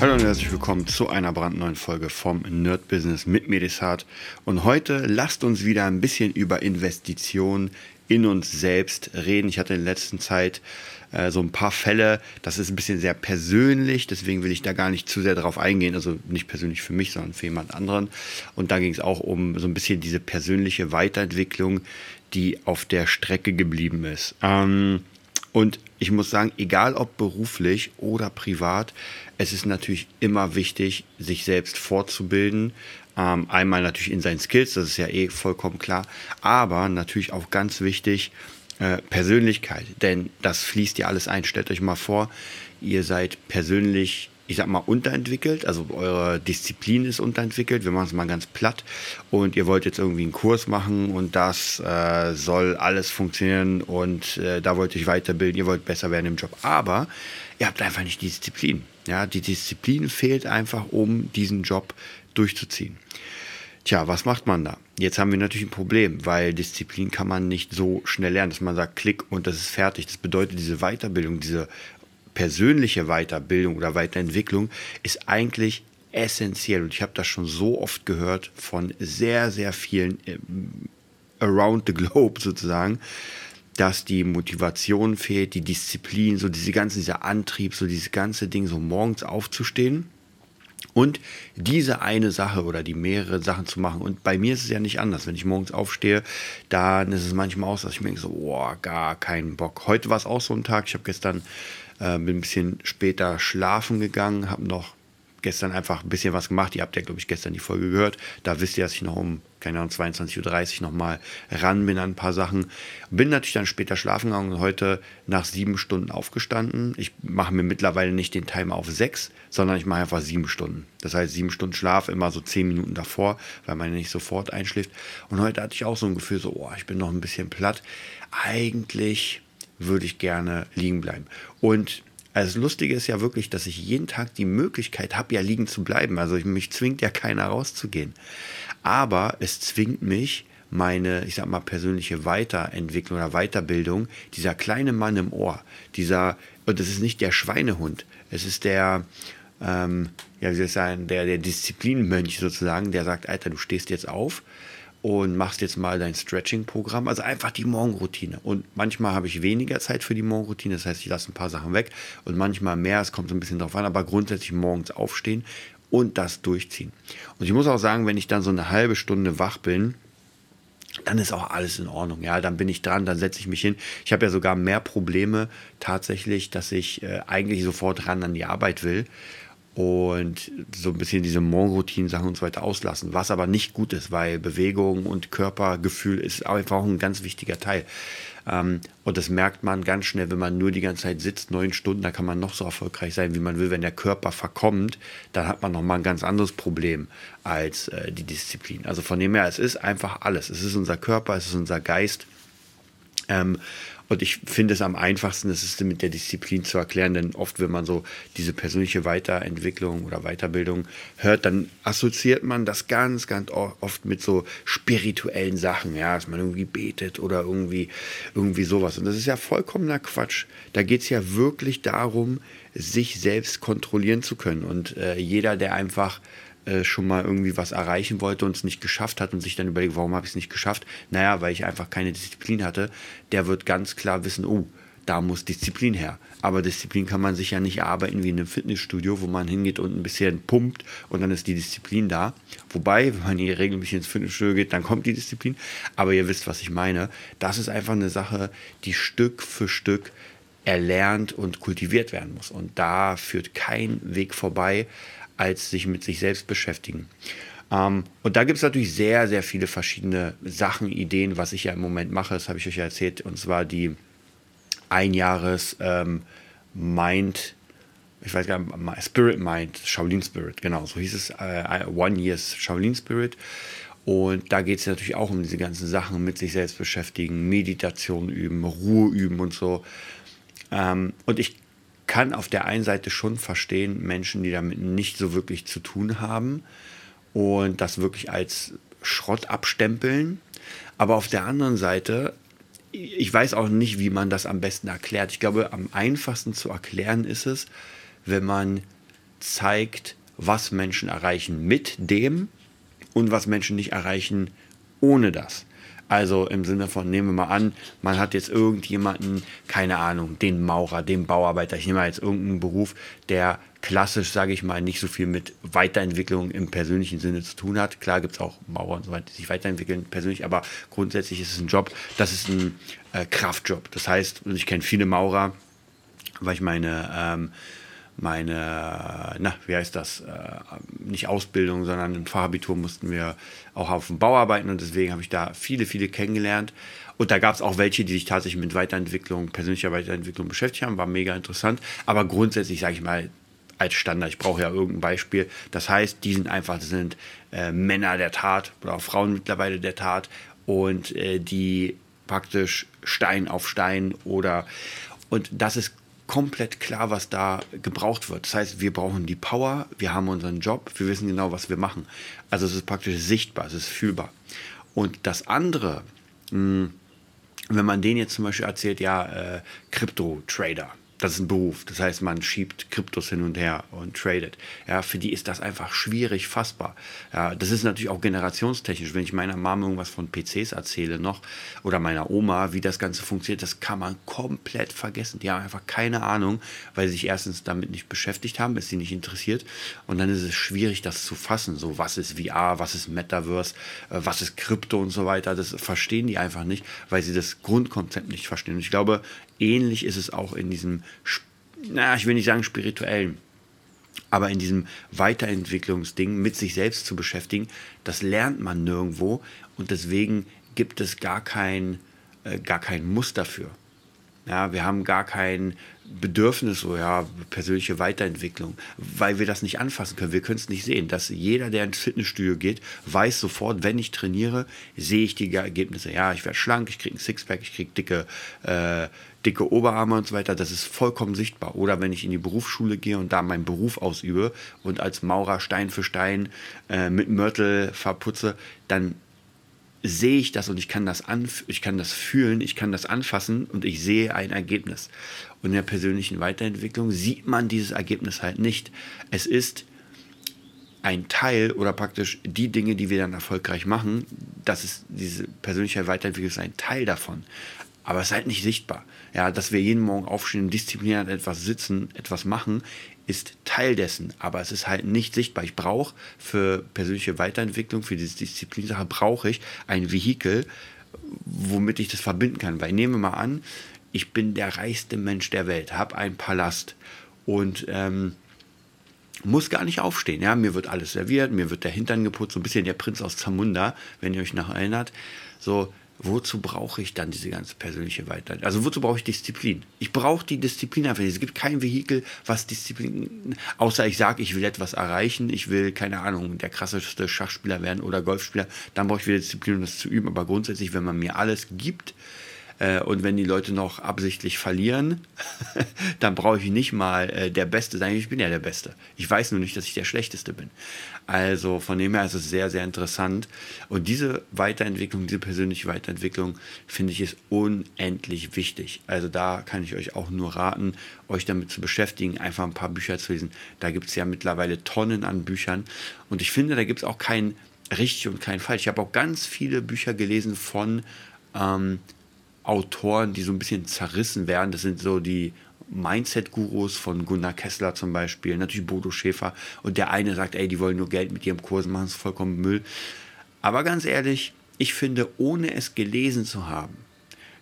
Hallo und herzlich willkommen zu einer brandneuen Folge vom Nerd Business mit Medisat. Und heute lasst uns wieder ein bisschen über Investitionen in uns selbst reden. Ich hatte in der letzten Zeit äh, so ein paar Fälle, das ist ein bisschen sehr persönlich, deswegen will ich da gar nicht zu sehr darauf eingehen. Also nicht persönlich für mich, sondern für jemand anderen. Und da ging es auch um so ein bisschen diese persönliche Weiterentwicklung, die auf der Strecke geblieben ist. Ähm, und ich muss sagen, egal ob beruflich oder privat, es ist natürlich immer wichtig, sich selbst fortzubilden. Ähm, einmal natürlich in seinen Skills, das ist ja eh vollkommen klar, aber natürlich auch ganz wichtig, äh, Persönlichkeit, denn das fließt ja alles ein. Stellt euch mal vor, ihr seid persönlich ich sag mal, unterentwickelt, also eure Disziplin ist unterentwickelt, wir machen es mal ganz platt und ihr wollt jetzt irgendwie einen Kurs machen und das äh, soll alles funktionieren und äh, da wollt ihr euch weiterbilden, ihr wollt besser werden im Job, aber ihr habt einfach nicht die Disziplin. Ja, die Disziplin fehlt einfach, um diesen Job durchzuziehen. Tja, was macht man da? Jetzt haben wir natürlich ein Problem, weil Disziplin kann man nicht so schnell lernen, dass man sagt, klick und das ist fertig. Das bedeutet, diese Weiterbildung, diese persönliche Weiterbildung oder Weiterentwicklung ist eigentlich essentiell. Und ich habe das schon so oft gehört von sehr, sehr vielen äh, around the globe sozusagen, dass die Motivation fehlt, die Disziplin, so diese ganze, dieser Antrieb, so dieses ganze Ding, so morgens aufzustehen und diese eine Sache oder die mehrere Sachen zu machen. Und bei mir ist es ja nicht anders. Wenn ich morgens aufstehe, dann ist es manchmal auch so, dass ich mir denke so, oh, gar keinen Bock. Heute war es auch so ein Tag. Ich habe gestern äh, bin ein bisschen später schlafen gegangen, habe noch gestern einfach ein bisschen was gemacht. Ihr habt ja, glaube ich, gestern die Folge gehört. Da wisst ihr, dass ich noch um, keine Ahnung, 22.30 Uhr nochmal ran bin an ein paar Sachen. Bin natürlich dann später schlafen gegangen und heute nach sieben Stunden aufgestanden. Ich mache mir mittlerweile nicht den Timer auf sechs, sondern ich mache einfach sieben Stunden. Das heißt, sieben Stunden Schlaf, immer so zehn Minuten davor, weil man nicht sofort einschläft. Und heute hatte ich auch so ein Gefühl, so, oh, ich bin noch ein bisschen platt. Eigentlich würde ich gerne liegen bleiben. Und das Lustige ist ja wirklich, dass ich jeden Tag die Möglichkeit habe, ja liegen zu bleiben. Also mich zwingt ja keiner rauszugehen. Aber es zwingt mich, meine, ich sag mal, persönliche Weiterentwicklung oder Weiterbildung, dieser kleine Mann im Ohr, dieser, und das ist nicht der Schweinehund, es ist der, ähm, ja, wie soll ich sagen, der, der Disziplinmönch sozusagen, der sagt, Alter, du stehst jetzt auf, und machst jetzt mal dein Stretching-Programm, also einfach die Morgenroutine. Und manchmal habe ich weniger Zeit für die Morgenroutine, das heißt, ich lasse ein paar Sachen weg und manchmal mehr, es kommt so ein bisschen drauf an, aber grundsätzlich morgens aufstehen und das durchziehen. Und ich muss auch sagen, wenn ich dann so eine halbe Stunde wach bin, dann ist auch alles in Ordnung. Ja, dann bin ich dran, dann setze ich mich hin. Ich habe ja sogar mehr Probleme tatsächlich, dass ich äh, eigentlich sofort ran an die Arbeit will und so ein bisschen diese Morgenroutinen-Sachen und so weiter auslassen, was aber nicht gut ist, weil Bewegung und Körpergefühl ist einfach ein ganz wichtiger Teil. Ähm, und das merkt man ganz schnell, wenn man nur die ganze Zeit sitzt, neun Stunden, da kann man noch so erfolgreich sein, wie man will. Wenn der Körper verkommt, dann hat man nochmal ein ganz anderes Problem als äh, die Disziplin. Also von dem her, es ist einfach alles. Es ist unser Körper, es ist unser Geist. Ähm, und ich finde es am einfachsten, das ist mit der Disziplin zu erklären, denn oft, wenn man so diese persönliche Weiterentwicklung oder Weiterbildung hört, dann assoziiert man das ganz, ganz oft mit so spirituellen Sachen, ja, dass man irgendwie betet oder irgendwie, irgendwie sowas. Und das ist ja vollkommener Quatsch. Da geht es ja wirklich darum, sich selbst kontrollieren zu können. Und äh, jeder, der einfach äh, schon mal irgendwie was erreichen wollte und es nicht geschafft hat und sich dann überlegt, warum habe ich es nicht geschafft? Naja, weil ich einfach keine Disziplin hatte. Der wird ganz klar wissen, oh, da muss Disziplin her. Aber Disziplin kann man sich ja nicht erarbeiten wie in einem Fitnessstudio, wo man hingeht und ein bisschen pumpt und dann ist die Disziplin da. Wobei, wenn man hier regelmäßig ins Fitnessstudio geht, dann kommt die Disziplin. Aber ihr wisst, was ich meine. Das ist einfach eine Sache, die Stück für Stück erlernt und kultiviert werden muss. Und da führt kein Weg vorbei als sich mit sich selbst beschäftigen. Ähm, und da gibt es natürlich sehr, sehr viele verschiedene Sachen, Ideen, was ich ja im Moment mache. Das habe ich euch ja erzählt. Und zwar die Einjahres ähm, Mind, ich weiß gar nicht, Spirit Mind, Shaolin Spirit, genau, so hieß es, äh, One Years Shaolin Spirit. Und da geht es natürlich auch um diese ganzen Sachen mit sich selbst beschäftigen, Meditation üben, Ruhe üben und so. Ähm, und ich kann auf der einen Seite schon verstehen, Menschen, die damit nicht so wirklich zu tun haben und das wirklich als Schrott abstempeln. Aber auf der anderen Seite, ich weiß auch nicht, wie man das am besten erklärt. Ich glaube, am einfachsten zu erklären ist es, wenn man zeigt, was Menschen erreichen mit dem und was Menschen nicht erreichen ohne das. Also im Sinne von, nehmen wir mal an, man hat jetzt irgendjemanden, keine Ahnung, den Maurer, den Bauarbeiter, ich nehme mal jetzt irgendeinen Beruf, der klassisch, sage ich mal, nicht so viel mit Weiterentwicklung im persönlichen Sinne zu tun hat. Klar gibt es auch Maurer und so weiter, die sich weiterentwickeln persönlich, aber grundsätzlich ist es ein Job, das ist ein äh, Kraftjob. Das heißt, ich kenne viele Maurer, weil ich meine ähm, meine, na, wie heißt das, äh, nicht Ausbildung, sondern im Fachabitur mussten wir auch auf dem Bau arbeiten und deswegen habe ich da viele, viele kennengelernt. Und da gab es auch welche, die sich tatsächlich mit Weiterentwicklung, persönlicher Weiterentwicklung beschäftigt haben, war mega interessant. Aber grundsätzlich, sage ich mal, als Standard, ich brauche ja irgendein Beispiel. Das heißt, die sind einfach, das sind äh, Männer der Tat oder auch Frauen mittlerweile der Tat und äh, die praktisch Stein auf Stein oder und das ist komplett klar, was da gebraucht wird. Das heißt, wir brauchen die Power, wir haben unseren Job, wir wissen genau, was wir machen. Also es ist praktisch sichtbar, es ist fühlbar. Und das andere, wenn man denen jetzt zum Beispiel erzählt, ja, äh, Crypto-Trader, das ist ein Beruf. Das heißt, man schiebt Kryptos hin und her und tradet. Ja, für die ist das einfach schwierig fassbar. Ja, das ist natürlich auch generationstechnisch. Wenn ich meiner Mama irgendwas von PCs erzähle noch oder meiner Oma, wie das Ganze funktioniert, das kann man komplett vergessen. Die haben einfach keine Ahnung, weil sie sich erstens damit nicht beschäftigt haben, ist sie nicht interessiert. Und dann ist es schwierig, das zu fassen. So, was ist VR, was ist Metaverse, äh, was ist Krypto und so weiter. Das verstehen die einfach nicht, weil sie das Grundkonzept nicht verstehen. Und ich glaube, ähnlich ist es auch in diesem, na, ich will nicht sagen spirituellen, aber in diesem Weiterentwicklungsding mit sich selbst zu beschäftigen, das lernt man nirgendwo und deswegen gibt es gar kein, äh, gar kein Muss dafür. Ja, wir haben gar kein Bedürfnis, so ja, persönliche Weiterentwicklung, weil wir das nicht anfassen können. Wir können es nicht sehen. Dass jeder, der ins Fitnessstudio geht, weiß sofort, wenn ich trainiere, sehe ich die Ergebnisse. Ja, ich werde schlank, ich kriege ein Sixpack, ich kriege dicke, äh, dicke Oberarme und so weiter. Das ist vollkommen sichtbar. Oder wenn ich in die Berufsschule gehe und da meinen Beruf ausübe und als Maurer Stein für Stein äh, mit Mörtel verputze, dann sehe ich das und ich kann das, ich kann das fühlen, ich kann das anfassen und ich sehe ein Ergebnis. Und in der persönlichen Weiterentwicklung sieht man dieses Ergebnis halt nicht. Es ist ein Teil oder praktisch die Dinge, die wir dann erfolgreich machen, das ist diese persönliche Weiterentwicklung ist ein Teil davon. Aber es ist halt nicht sichtbar. Ja, dass wir jeden Morgen aufstehen, diszipliniert etwas sitzen, etwas machen, ist Teil dessen, aber es ist halt nicht sichtbar. Ich brauche für persönliche Weiterentwicklung, für diese Disziplinsache, brauche ich ein Vehikel, womit ich das verbinden kann. Weil nehmen wir mal an, ich bin der reichste Mensch der Welt, habe einen Palast und ähm, muss gar nicht aufstehen. Ja, mir wird alles serviert, mir wird der Hintern geputzt, so ein bisschen der Prinz aus Zamunda, wenn ihr euch noch erinnert. So, wozu brauche ich dann diese ganze persönliche Weiterentwicklung? Also wozu brauche ich Disziplin? Ich brauche die Disziplin einfach. Es gibt kein Vehikel, was Disziplin, außer ich sage, ich will etwas erreichen, ich will, keine Ahnung, der krasseste Schachspieler werden oder Golfspieler, dann brauche ich wieder Disziplin, um das zu üben. Aber grundsätzlich, wenn man mir alles gibt, äh, und wenn die Leute noch absichtlich verlieren, dann brauche ich nicht mal äh, der Beste sein. Ich bin ja der Beste. Ich weiß nur nicht, dass ich der Schlechteste bin. Also von dem her ist es sehr, sehr interessant. Und diese Weiterentwicklung, diese persönliche Weiterentwicklung, finde ich, ist unendlich wichtig. Also da kann ich euch auch nur raten, euch damit zu beschäftigen, einfach ein paar Bücher zu lesen. Da gibt es ja mittlerweile Tonnen an Büchern. Und ich finde, da gibt es auch kein richtig und kein falsch. Ich habe auch ganz viele Bücher gelesen von ähm, Autoren, die so ein bisschen zerrissen werden. Das sind so die Mindset-Gurus von Gunnar Kessler zum Beispiel, natürlich Bodo Schäfer. Und der eine sagt, ey, die wollen nur Geld mit ihrem Kursen machen, ist vollkommen Müll. Aber ganz ehrlich, ich finde, ohne es gelesen zu haben,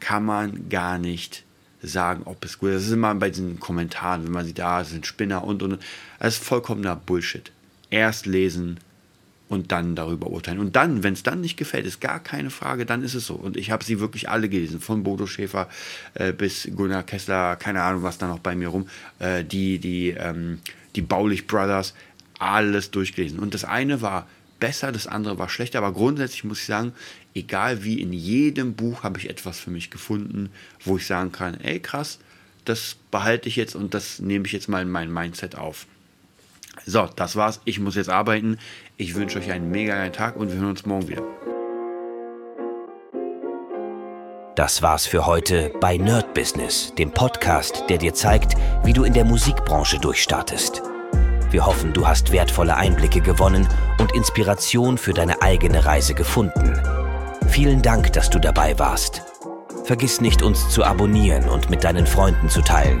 kann man gar nicht sagen, ob es gut ist. Das ist immer bei diesen Kommentaren, wenn man sieht, da ah, sind Spinner und und. Das ist vollkommener Bullshit. Erst lesen, und dann darüber urteilen. Und dann, wenn es dann nicht gefällt, ist gar keine Frage, dann ist es so. Und ich habe sie wirklich alle gelesen, von Bodo Schäfer äh, bis Gunnar Kessler, keine Ahnung, was da noch bei mir rum, äh, die, die, ähm, die Baulich Brothers, alles durchgelesen. Und das eine war besser, das andere war schlechter. Aber grundsätzlich muss ich sagen, egal wie, in jedem Buch habe ich etwas für mich gefunden, wo ich sagen kann, ey krass, das behalte ich jetzt und das nehme ich jetzt mal in mein Mindset auf. So, das war's. Ich muss jetzt arbeiten. Ich wünsche euch einen mega geilen Tag und wir hören uns morgen wieder. Das war's für heute bei Nerd Business, dem Podcast, der dir zeigt, wie du in der Musikbranche durchstartest. Wir hoffen, du hast wertvolle Einblicke gewonnen und Inspiration für deine eigene Reise gefunden. Vielen Dank, dass du dabei warst. Vergiss nicht, uns zu abonnieren und mit deinen Freunden zu teilen.